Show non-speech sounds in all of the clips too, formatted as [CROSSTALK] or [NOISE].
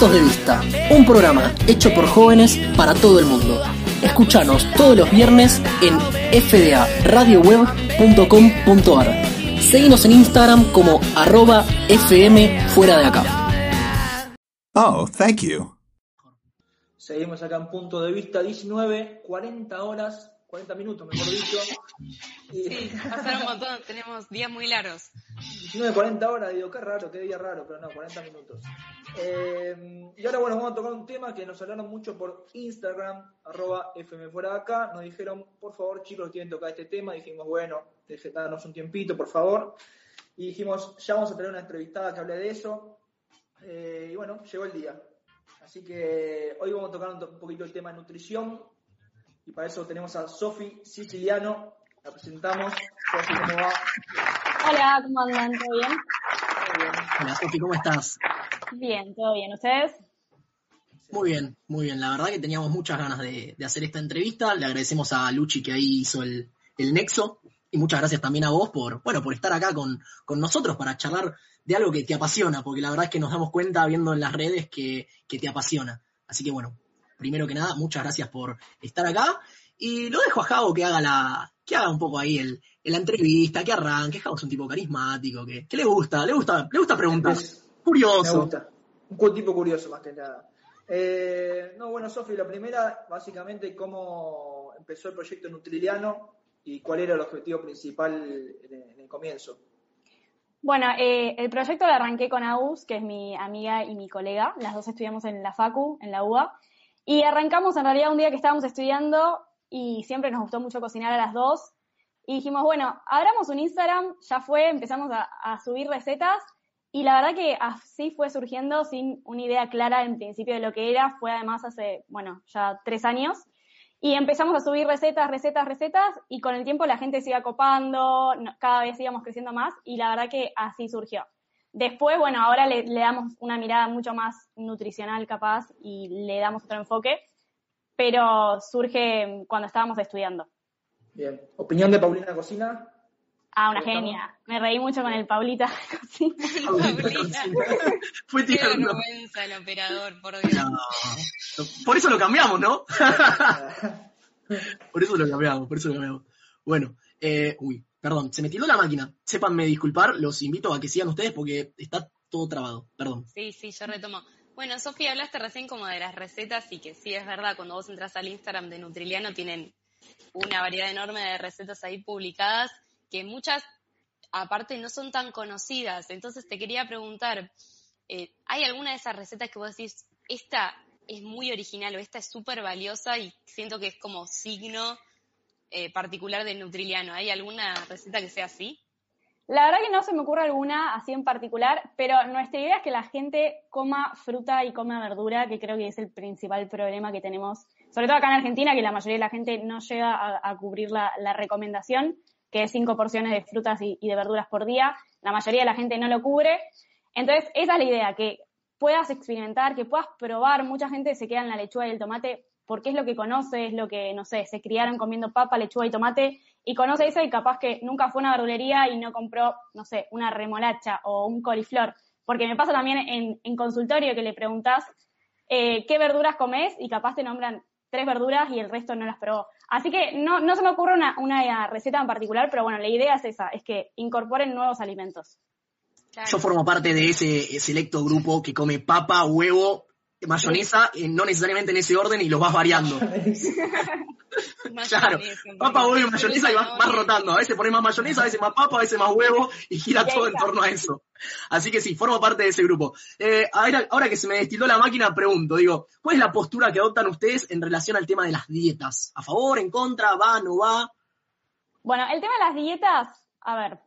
Puntos de Vista, un programa hecho por jóvenes para todo el mundo. Escúchanos todos los viernes en fdaradioweb.com.ar. Seguimos en Instagram como arroba fm fuera de acá. Oh, thank you. Seguimos acá en Punto de Vista 19, 40 horas 40 minutos, mejor dicho. [LAUGHS] Sí, pasaron un montón, tenemos días muy largos. 19, 40 horas, digo, qué raro, qué día raro, pero no, 40 minutos. Eh, y ahora, bueno, vamos a tocar un tema que nos hablaron mucho por Instagram, arroba FM fuera acá. Nos dijeron, por favor, chicos, quieren tocar este tema. Dijimos, bueno, darnos un tiempito, por favor. Y dijimos, ya vamos a tener una entrevistada que hable de eso. Eh, y bueno, llegó el día. Así que hoy vamos a tocar un poquito el tema de nutrición, y para eso tenemos a Sofi Siciliano. La presentamos. Sofi, ¿cómo va? Hola, ¿cómo andan? ¿Todo bien? bien. Hola, Sofi, ¿cómo estás? Bien, todo bien. ¿Ustedes? Muy bien, muy bien. La verdad que teníamos muchas ganas de, hacer esta entrevista. Le agradecemos a Luchi que ahí hizo el, nexo. Y muchas gracias también a vos por, bueno, por estar acá con, con, nosotros para charlar de algo que te apasiona, porque la verdad es que nos damos cuenta viendo en las redes que, que te apasiona. Así que bueno, primero que nada, muchas gracias por estar acá. Y lo dejo a Javo que haga la, que haga un poco ahí el, la entrevista, que arranque. Javo es un tipo carismático, que, le gusta, le gusta, le gusta preguntar. curioso. Me gusta. Un tipo curioso más que nada. Eh, no, bueno, Sofi, la primera, básicamente, cómo empezó el proyecto Nutriliano y cuál era el objetivo principal en, el comienzo. Bueno, eh, el proyecto lo arranqué con Aus, que es mi amiga y mi colega. Las dos estudiamos en la FACU, en la UBA. Y arrancamos en realidad un día que estábamos estudiando y siempre nos gustó mucho cocinar a las dos. Y dijimos, bueno, abramos un Instagram, ya fue, empezamos a, subir recetas y la verdad que así fue surgiendo sin una idea clara en principio de lo que era. Fue además hace, bueno, ya tres años. Y empezamos a subir recetas, recetas, recetas y con el tiempo la gente se iba copando, cada vez íbamos creciendo más y la verdad que así surgió. Después, bueno, ahora le, damos una mirada mucho más nutricional capaz y le damos otro enfoque, pero surge cuando estábamos estudiando. Bien. ¿Opinión de Paulina Cocina? Ah, una genia. Me reí mucho con el Paulita [LAUGHS] Cocina. Paulita. Fue Qué vergüenza el operador, por Dios. Por eso lo cambiamos, ¿no? [LAUGHS] por eso lo cambiamos, por eso lo cambiamos. Bueno, eh, uy, Perdón, se me tiró la máquina. Sépanme disculpar, los invito a que sigan ustedes porque está todo trabado. Perdón. Sí, sí, yo retomo. Bueno, Sofía, hablaste recién como de las recetas y que sí es verdad, cuando vos entras al Instagram de Nutriliano tienen una variedad enorme de recetas ahí publicadas que muchas, aparte, no son tan conocidas. Entonces te quería preguntar, eh, ¿hay alguna de esas recetas que vos decís, esta es muy original o esta es súper valiosa y siento que es como signo eh, particular del Nutriliano? ¿Hay alguna receta que sea así? La verdad que no se me ocurre alguna así en particular, pero nuestra idea es que la gente coma fruta y coma verdura, que creo que es el principal problema que tenemos, sobre todo acá en Argentina, que la mayoría de la gente no llega a, cubrir la, recomendación, que es cinco porciones de frutas y, de verduras por día. La mayoría de la gente no lo cubre. Entonces, esa es la idea, que puedas experimentar, que puedas probar. Mucha gente se queda en la lechuga y el tomate porque es lo que conoce, es lo que, no sé, se criaron comiendo papa, lechuga y tomate, y conoce eso y capaz que nunca fue a una verdulería y no compró, no sé, una remolacha o un coliflor. Porque me pasa también en, consultorio que le preguntas eh, qué verduras comes y capaz te nombran tres verduras y el resto no las probó. Así que no, no se me ocurre una, una receta en particular, pero bueno, la idea es esa, es que incorporen nuevos alimentos. Yo formo parte de ese selecto grupo que come papa, huevo, mayonesa, eh, no necesariamente en ese orden, y los vas variando. [LAUGHS] claro, papa, huevo y mayonesa y vas, rotando. A veces pones más mayonesa, a veces más papa, a veces más huevo, y gira todo en torno a eso. Así que sí, formo parte de ese grupo. Eh, ahora, que se me destiló la máquina, pregunto, digo, ¿cuál es la postura que adoptan ustedes en relación al tema de las dietas? ¿A favor, en contra, va, no va? Bueno, el tema de las dietas, a ver,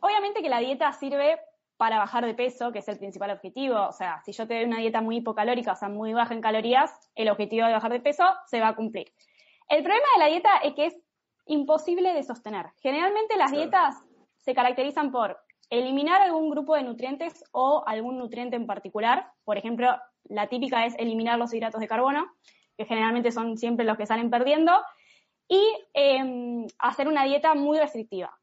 obviamente que la dieta sirve para bajar de peso, que es el principal objetivo. O sea, si yo te doy una dieta muy hipocalórica, o sea, muy baja en calorías, el objetivo de bajar de peso se va a cumplir. El problema de la dieta es que es imposible de sostener. Generalmente las dietas se caracterizan por eliminar algún grupo de nutrientes o algún nutriente en particular. Por ejemplo, la típica es eliminar los hidratos de carbono, que generalmente son siempre los que salen perdiendo, y em, hacer una dieta muy restrictiva.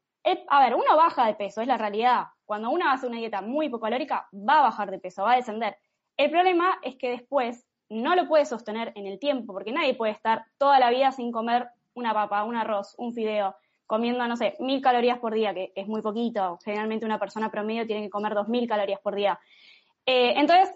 A ver, uno baja de peso, es la realidad. Cuando uno hace una dieta muy hipocalórica, va a bajar de peso, va a descender. El problema es que después no lo puedes sostener en el tiempo, porque nadie puede estar toda la vida sin comer una papa, un arroz, un fideo, comiendo, no sé, mil calorías por día, que es muy poquito. Generalmente una persona promedio tiene que comer dos mil calorías por día. Eh, entonces,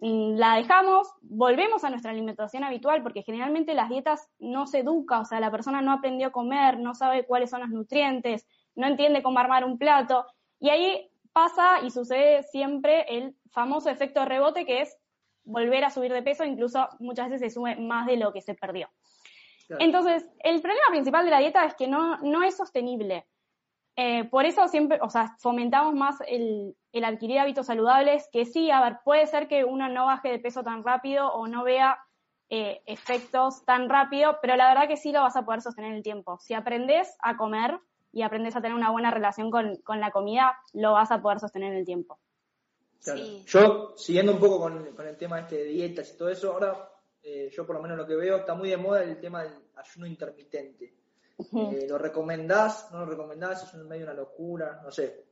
mm, la dejamos, volvemos a nuestra alimentación habitual, porque generalmente las dietas no se educa, o sea, la persona no aprendió a comer, no sabe cuáles son los nutrientes, no entiende cómo armar un plato, y ahí pasa y sucede siempre el famoso efecto rebote, que es volver a subir de peso, incluso muchas veces se sube más de lo que se perdió. Entonces, el problema principal de la dieta es que no, no es sostenible. Eh, por eso siempre, o sea, fomentamos más el, el, adquirir hábitos saludables, que sí, a ver, puede ser que uno no baje de peso tan rápido o no vea eh, efectos tan rápido, pero la verdad que sí lo vas a poder sostener en el tiempo. Si aprendes a comer y aprendes a tener una buena relación con, con la comida, lo vas a poder sostener en el tiempo. Yo, siguiendo un poco con, con, el tema este de dietas y todo eso, ahora eh, yo por lo menos lo que veo está muy de moda el tema del ayuno intermitente. Eh, ¿Lo recomendás? ¿No lo recomendás? ¿Es medio una locura? No sé.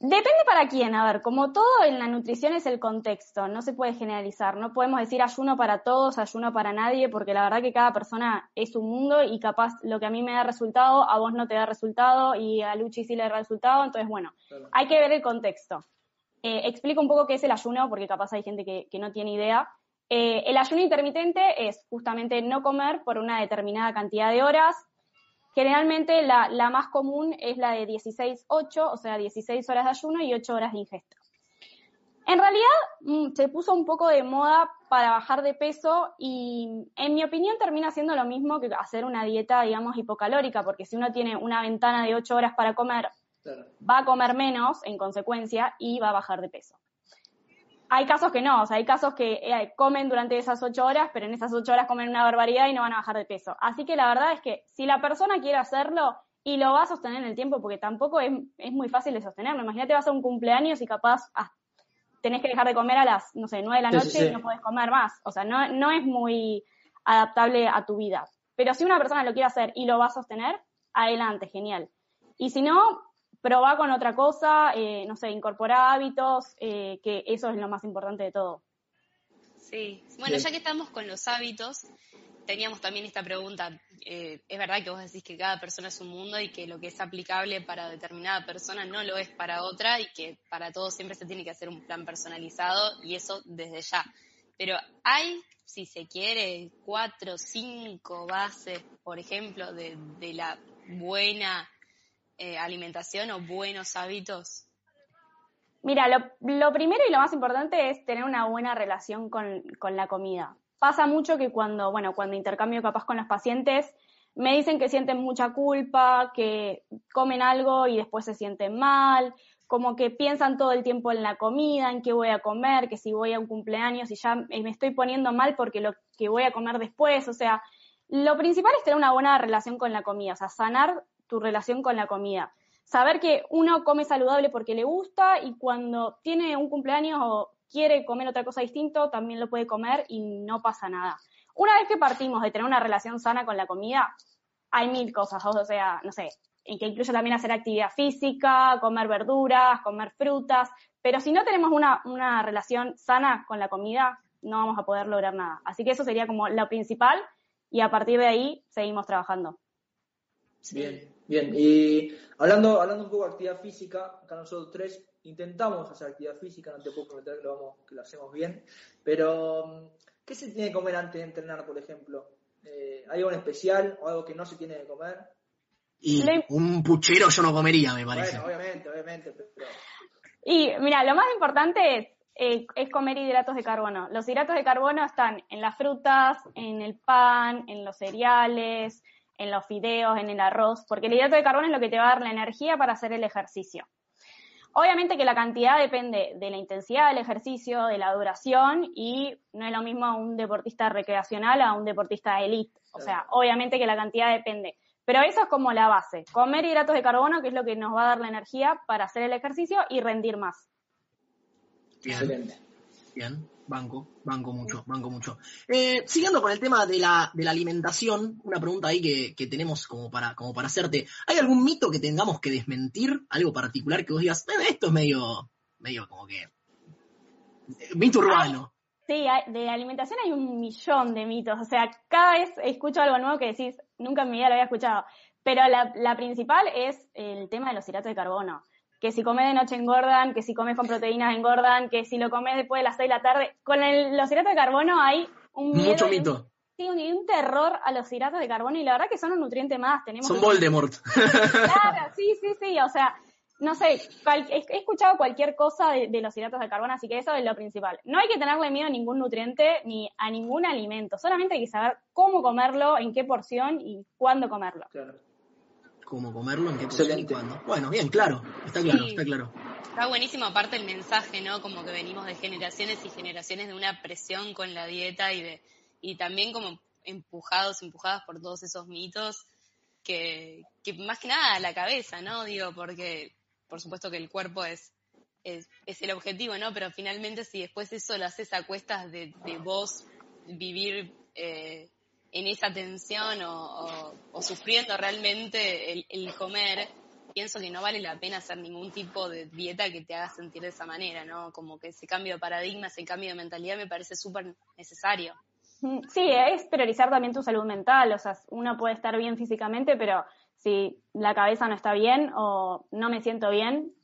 Depende para quién, a ver, como todo en la nutrición es el contexto, no se puede generalizar, no podemos decir ayuno para todos, ayuno para nadie, porque la verdad que cada persona es un mundo y capaz lo que a mí me da resultado, a vos no te da resultado y a Luchi sí le da resultado, entonces bueno, hay que ver el contexto. Eh, explico un poco qué es el ayuno, porque capaz hay gente que, no tiene idea. Eh, el ayuno intermitente es justamente no comer por una determinada cantidad de horas. Generalmente la, más común es la de 16-8, o sea, 16 horas de ayuno y 8 horas de ingesta. En realidad mm, se puso un poco de moda para bajar de peso y en mi opinión termina siendo lo mismo que hacer una dieta, digamos, hipocalórica, porque si uno tiene una ventana de 8 horas para comer va a comer menos en consecuencia y va a bajar de peso. Hay casos que no, o sea, hay casos que eh, comen durante esas ocho horas, pero en esas ocho horas comen una barbaridad y no van a bajar de peso. Así que la verdad es que si la persona quiere hacerlo y lo va a sostener en el tiempo, porque tampoco es, muy fácil de sostenerlo. Imagínate, vas a un cumpleaños y capaz ah, tenés que dejar de comer a las, no sé, nueve de la noche y no podés comer más. O sea, no, no es muy adaptable a tu vida. Pero si una persona lo quiere hacer y lo va a sostener, adelante, genial. Y si no, probar con otra cosa, eh, no sé, incorporar hábitos, eh, que eso es lo más importante de todo. Sí, bueno, ya que estamos con los hábitos, teníamos también esta pregunta. Eh, es verdad que vos decís que cada persona es un mundo y que lo que es aplicable para determinada persona no lo es para otra y que para todos siempre se tiene que hacer un plan personalizado y eso desde ya. Pero hay, si se quiere, cuatro, cinco bases, por ejemplo, de, de la buena eh, alimentación o buenos hábitos? Mira, lo, primero y lo más importante es tener una buena relación con, la comida. Pasa mucho que cuando, bueno, cuando intercambio capaz con los pacientes, me dicen que sienten mucha culpa, que comen algo y después se sienten mal, como que piensan todo el tiempo en la comida, en qué voy a comer, que si voy a un cumpleaños y ya me estoy poniendo mal porque lo que voy a comer después, o sea, lo principal es tener una buena relación con la comida, o sea, sanar tu relación con la comida. Saber que uno come saludable porque le gusta y cuando tiene un cumpleaños o quiere comer otra cosa distinto, también lo puede comer y no pasa nada. Una vez que partimos de tener una relación sana con la comida, hay mil cosas, o sea, no sé, en que incluye también hacer actividad física, comer verduras, comer frutas, pero si no tenemos una, una relación sana con la comida, no vamos a poder lograr nada. Así que eso sería como lo principal y a partir de ahí seguimos trabajando. Bien, bien. Y hablando, hablando un poco de actividad física, acá nosotros tres intentamos hacer actividad física, no te puedo prometer que lo, vamos, que lo hacemos bien, pero ¿qué se tiene que comer antes de entrenar, por ejemplo? Eh, ¿Hay algo en especial o algo que no se tiene que comer? Y un puchero yo no comería, me parece. Bueno, obviamente, obviamente. Y mira, lo más importante es, eh, es comer hidratos de carbono. Los hidratos de carbono están en las frutas, en el pan, en los cereales, en los fideos, en el arroz, porque el hidrato de carbono es lo que te va a dar la energía para hacer el ejercicio. Obviamente que la cantidad depende de la intensidad del ejercicio, de la duración y no es lo mismo un deportista recreacional a un deportista elite. O sea, obviamente que la cantidad depende. Pero eso es como la base. Comer hidratos de carbono, que es lo que nos va a dar la energía para hacer el ejercicio y rendir más. Bien. Bien banco, banco mucho, banco mucho. Eh, siguiendo con el tema de la, de la alimentación, una pregunta ahí que, que, tenemos como para, como para hacerte. ¿Hay algún mito que tengamos que desmentir? ¿Algo particular que vos digas, eh, esto es medio, medio como que Mito urbano. Sí, de alimentación hay un millón de mitos. O sea, cada vez escucho algo nuevo que decís, nunca en mi vida lo había escuchado. Pero la, la principal es el tema de los hidratos de carbono. Que si comes de noche engordan, que si comes con proteínas engordan, que si lo comes después de las 6 de la tarde. Con los hidratos de carbono hay un Mucho mito. Sí, un, un, terror a los hidratos de carbono y la verdad que son un nutriente más. Tenemos son Voldemort. Claro, sí, sí, sí. O sea, no sé, he escuchado cualquier cosa de, los hidratos de carbono, así que eso es lo principal. No hay que tenerle miedo a ningún nutriente ni a ningún alimento, solamente hay que saber cómo comerlo, en qué porción y cuándo comerlo. Claro. Cómo comerlo, en qué porción y cuándo. Bueno, bien, claro, está claro, está claro. Está buenísimo aparte el mensaje, ¿no? Como que venimos de generaciones y generaciones de una presión con la dieta y de y también como empujados, empujadas por todos esos mitos que, que más que nada a la cabeza, ¿no? Digo, porque por supuesto que el cuerpo es, es, el objetivo, ¿no? Pero finalmente si después eso lo haces a cuestas de, vos vivir eh, en esa tensión o, sufriendo realmente el, comer, pienso que no vale la pena hacer ningún tipo de dieta que te haga sentir de esa manera, ¿no? Como que ese cambio de paradigma, ese cambio de mentalidad me parece súper necesario. Mm, sí, es priorizar también tu salud mental, o sea, uno puede estar bien físicamente, pero si la cabeza no está bien o no me siento bien,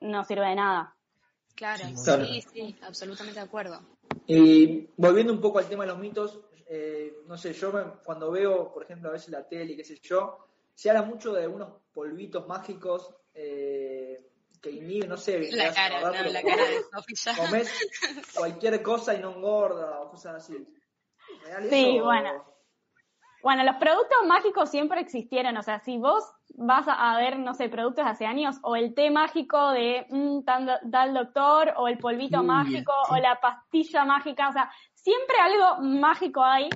no sirve de nada. Claro, sí, sí, absolutamente de acuerdo. Y volviendo un poco al tema de los mitos, eh, no sé, yo cuando veo, por ejemplo, a veces la tele y qué sé yo, se habla mucho de unos polvitos mágicos eh, que inhiben, no sé, la cara, no, la cara de Sofía. Comes [LAUGHS] cualquier cosa y no engorda o cosas así. sí, bueno. Bueno, los productos mágicos siempre existieron, o sea, si vos vas a ver, no sé, productos hace años, o el té mágico de mm, tal, doctor, o el polvito mágico, o la pastilla mágica, o sea, siempre algo mágico hay,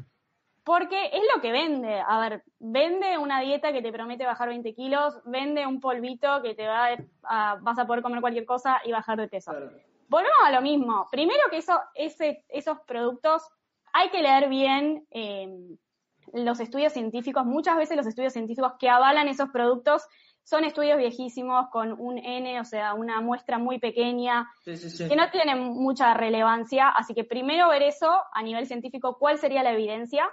porque es lo que vende. A ver, vende una dieta que te promete bajar 20 kilos, vende un polvito que te va a, vas a poder comer cualquier cosa y bajar de peso. Volvemos a lo mismo. Primero que eso, ese, esos productos hay que leer bien. Eh, los estudios científicos, muchas veces los estudios científicos que avalan esos productos son estudios viejísimos con un N, o sea, una muestra muy pequeña, que no tienen mucha relevancia. Así que primero ver eso a nivel científico, cuál sería la evidencia.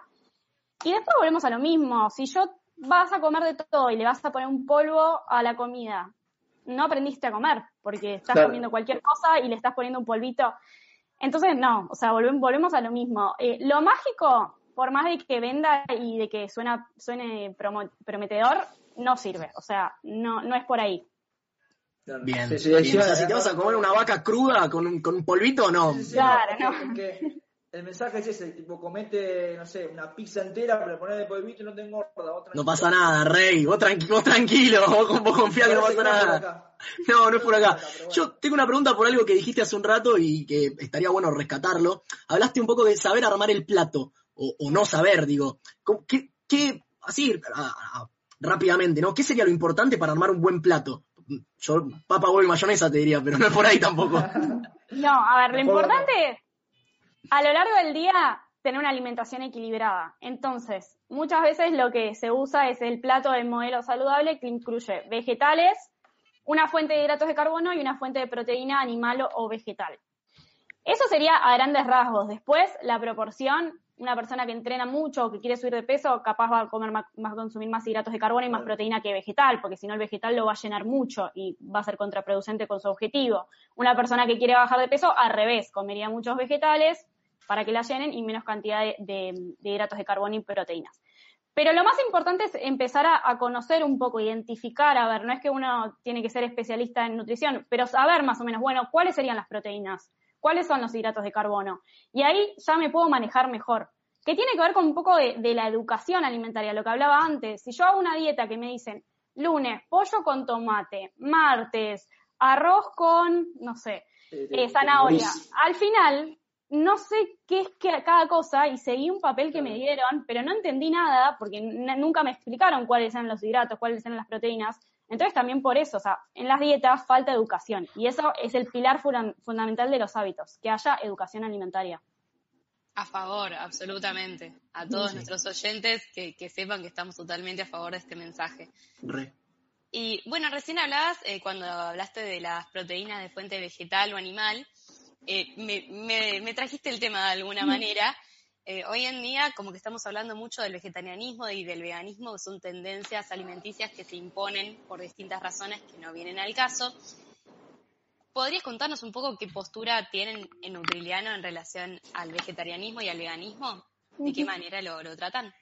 Y después volvemos a lo mismo. Si yo vas a comer de todo y le vas a poner un polvo a la comida, no aprendiste a comer, porque estás comiendo cualquier cosa y le estás poniendo un polvito. Entonces, no, o sea, volvemos a lo mismo. Eh, lo mágico por más de que venda y de que suena, suene prometedor, no sirve. O sea, no, no es por ahí. Bien. si te vas a comer una vaca cruda con un, con un polvito, no. claro, no. El mensaje es ese, tipo, comete, no sé, una pizza entera, pero ponerle polvito y no te engorda. no pasa nada, Rey. Vos, tranquilo, vos tranquilo, [LAUGHS] vos, vos confía que no pasa nada. [LAUGHS] No, no es por acá. Yo tengo una pregunta por algo que dijiste hace un rato y que estaría bueno rescatarlo. Hablaste un poco de saber armar el plato o, no saber, digo, ¿qué, qué así rápidamente, ¿no? ¿Qué sería lo importante para armar un buen plato? Yo, papa, huevo y mayonesa te diría, pero no es por ahí tampoco. [LAUGHS] No, a ver, lo importante es, a lo largo del día, tener una alimentación equilibrada. Entonces, muchas veces lo que se usa es el plato del modelo saludable que incluye vegetales, una fuente de hidratos de carbono y una fuente de proteína animal o vegetal. Eso sería a grandes rasgos. Después, la proporción una persona que entrena mucho o que quiere subir de peso, capaz va a comer más, consumir más hidratos de carbono y más proteína que vegetal, porque si no el vegetal lo va a llenar mucho y va a ser contraproducente con su objetivo. Una persona que quiere bajar de peso, al revés, comería muchos vegetales para que la llenen y menos cantidad de, hidratos de carbono y proteínas. Pero lo más importante es empezar a, a, conocer un poco, identificar, a ver, no es que uno tiene que ser especialista en nutrición, pero saber más o menos, bueno, cuáles serían las proteínas, cuáles son los hidratos de carbono. Y ahí ya me puedo manejar mejor. Que tiene que ver con un poco de, la educación alimentaria, lo que hablaba antes. Si yo hago una dieta que me dicen lunes, pollo con tomate, martes, arroz con, no sé, eh, zanahoria. Al final, no sé qué es que cada cosa y seguí un papel que me dieron, pero no entendí nada porque nunca me explicaron cuáles eran los hidratos, cuáles eran las proteínas. Entonces también por eso, o sea, en las dietas falta educación y eso es el pilar fundamental de los hábitos, que haya educación alimentaria. A favor, absolutamente. A todos nuestros oyentes que, sepan que estamos totalmente a favor de este mensaje. Y bueno, recién hablabas, eh, cuando hablaste de las proteínas de fuente vegetal o animal, eh, me, me, trajiste el tema de alguna manera. Eh, hoy en día, como que estamos hablando mucho del vegetarianismo y del veganismo, que son tendencias alimenticias que se imponen por distintas razones que no vienen al caso. ¿Podrías contarnos un poco qué postura tienen en Nutriliano en relación al vegetarianismo y al veganismo? ¿De qué manera lo, lo tratan?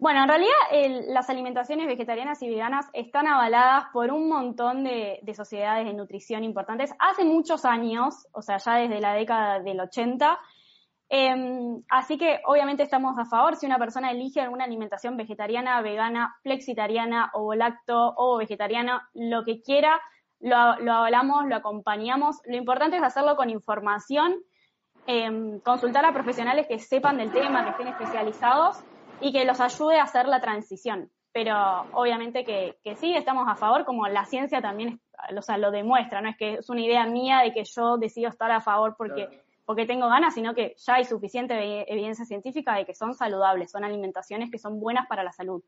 Bueno, en realidad las alimentaciones vegetarianas y veganas están avaladas por un montón de, sociedades de nutrición importantes hace muchos años, o sea, ya desde la década del 80. Em, así que obviamente estamos a favor si una persona elige alguna alimentación vegetariana, vegana, flexitariana o lacto o vegetariana, lo que quiera, lo, lo avalamos, lo acompañamos. Lo importante es hacerlo con información, em, consultar a profesionales que sepan del tema, que estén especializados y que los ayude a hacer la transición. Pero obviamente que, sí, estamos a favor, como la ciencia también o sea, lo demuestra, no es que es una idea mía de que yo decido estar a favor porque, porque tengo ganas, sino que ya hay suficiente evidencia científica de que son saludables, son alimentaciones que son buenas para la salud.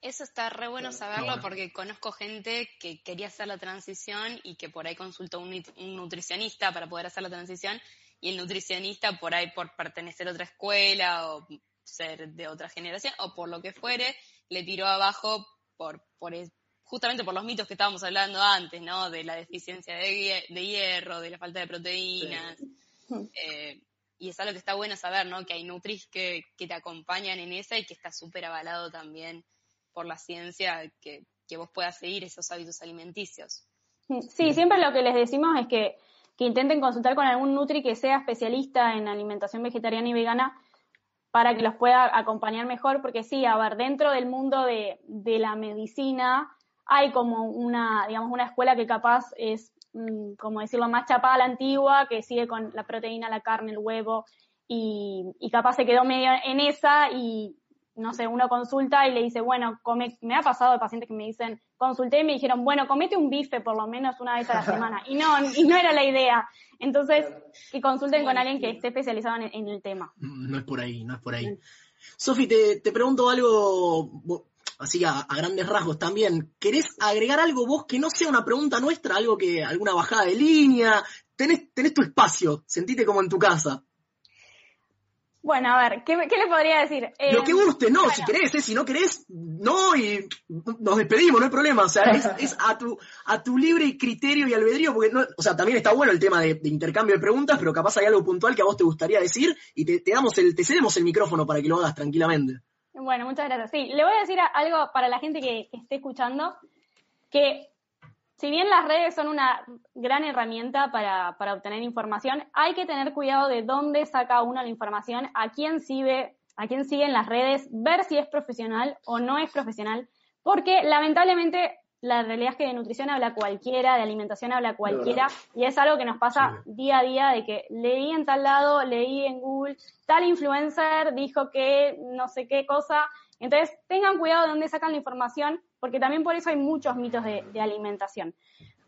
Eso está re bueno saberlo porque conozco gente que quería hacer la transición y que por ahí consultó un, un nutricionista para poder hacer la transición y el nutricionista por ahí por pertenecer a otra escuela o ser de otra generación o por lo que fuere, le tiró abajo por, por justamente por los mitos que estábamos hablando antes, ¿no? De la deficiencia de, hierro, de la falta de proteínas. Eh, y es algo que está bueno saber, ¿no? Que hay nutris que, que te acompañan en esa y que está súper avalado también por la ciencia que, que vos puedas seguir esos hábitos alimenticios. Sí, siempre lo que les decimos es que, que intenten consultar con algún nutri que sea especialista en alimentación vegetariana y vegana, para que los pueda acompañar mejor, porque sí, a ver, dentro del mundo de, la medicina hay como una, digamos, una escuela que capaz es, mm, como decirlo, más chapada a la antigua, que sigue con la proteína, la carne, el huevo, y, y capaz se quedó medio en esa y, no sé, uno consulta y le dice, bueno, come, me ha pasado de pacientes que me dicen, consulté y me dijeron, bueno, comete un bife por lo menos una vez a la semana. Y no, y no era la idea. Entonces, que consulten con alguien que esté especializado en, el tema. No es por ahí, no es por ahí. Sofi, te, te, pregunto algo, así a, a, grandes rasgos también. ¿Querés agregar algo vos que no sea una pregunta nuestra, algo que, alguna bajada de línea? Tenés, tenés tu espacio, sentite como en tu casa. Bueno, a ver, ¿qué, le podría decir? Lo que eh, guste, no, si querés, eh, si no querés, no, y nos despedimos, no hay problema. O sea, [LAUGHS] es, a, tu, a tu libre criterio y albedrío, porque, no, o sea, también está bueno el tema de, intercambio de preguntas, pero capaz hay algo puntual que a vos te gustaría decir y te, damos el, te cedemos el micrófono para que lo hagas tranquilamente. Bueno, muchas gracias. Sí, le voy a decir algo para la gente que esté escuchando, que si bien las redes son una gran herramienta para, obtener información, hay que tener cuidado de dónde saca uno la información, a quién sigue, a quién sigue en las redes, ver si es profesional o no es profesional, porque lamentablemente la realidad es que de nutrición habla cualquiera, de alimentación habla cualquiera, y es algo que nos pasa día a día de que leí en tal lado, leí en Google, tal influencer dijo que no sé qué cosa, entonces tengan cuidado de dónde sacan la información porque también por eso hay muchos mitos de, alimentación.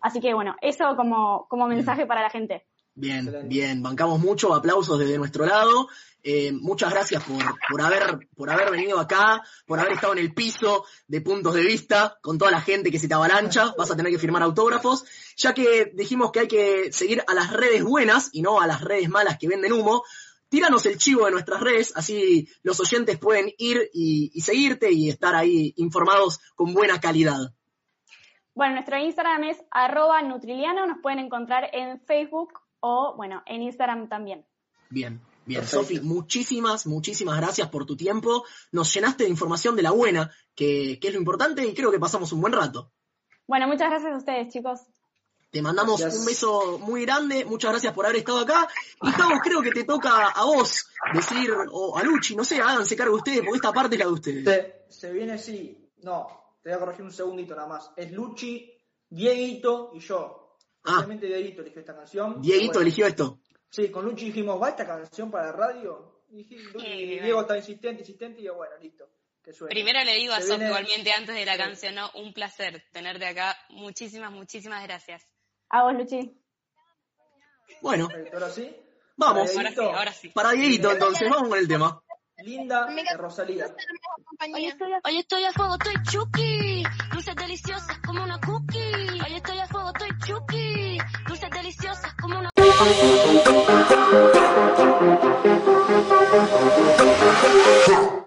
Así que bueno, eso como, como mensaje para la gente. Bien, bien, bancamos mucho, aplausos desde nuestro lado. Eh, muchas gracias por, por, haber, por haber venido acá, por haber estado en el piso de puntos de vista con toda la gente que se te avalancha. Vas a tener que firmar autógrafos. Ya que dijimos que hay que seguir a las redes buenas y no a las redes malas que venden humo, tíranos el chivo de nuestras redes, así los oyentes pueden ir y, seguirte y estar ahí informados con buena calidad. Bueno, nuestro Instagram es arroba Nutriliano, nos pueden encontrar en Facebook o, bueno, en Instagram también. Bien, bien. Sofi, muchísimas, muchísimas gracias por tu tiempo. Nos llenaste de información de la buena, que, que es lo importante y creo que pasamos un buen rato. Bueno, muchas gracias a ustedes, chicos. Te mandamos un beso muy grande, muchas gracias por haber estado acá. Y estamos, creo que te toca a vos decir, o a Luchi, no sé, háganse cargo ustedes, porque esta parte es la de ustedes. Se, viene así, no, te voy a corregir un segundito nada más. Es Luchi, Dieguito y yo. Ah. Dieguito eligió esta canción. Dieguito eligió esto. Sí, con Luchi dijimos, ¿va esta canción para la radio? Y, Diego está insistente, insistente, y yo, bueno, listo. Primero le digo a Sof igualmente antes de la canción, ¿no? Un placer tenerte acá. Muchísimas, muchísimas gracias. A vos, Luchi. Bueno. ¿Ahora sí? Vamos. Ahora sí, ahora sí. Para Dieguito, entonces, vamos con el tema. Linda Rosalía. Hoy estoy, a... Hoy estoy a fuego, estoy chuki. Dulces deliciosas como una cookie. Hoy estoy a fuego, estoy chuki. Dulces deliciosas como una Ha!